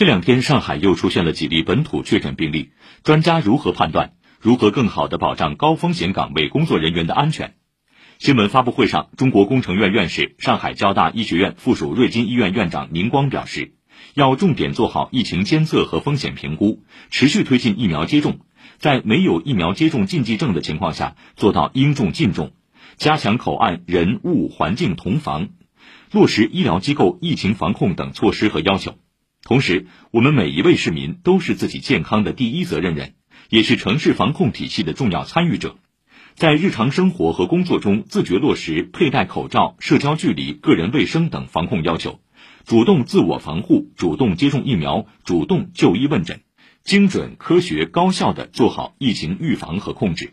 这两天，上海又出现了几例本土确诊病例，专家如何判断？如何更好地保障高风险岗位工作人员的安全？新闻发布会上，中国工程院院士、上海交大医学院附属瑞金医院院长宁光表示，要重点做好疫情监测和风险评估，持续推进疫苗接种，在没有疫苗接种禁忌症的情况下，做到应种尽种，加强口岸人物环境同防，落实医疗机构疫情防控等措施和要求。同时，我们每一位市民都是自己健康的第一责任人。也是城市防控体系的重要参与者，在日常生活和工作中自觉落实佩戴口罩、社交距离、个人卫生等防控要求，主动自我防护，主动接种疫苗，主动就医问诊，精准、科学、高效地做好疫情预防和控制。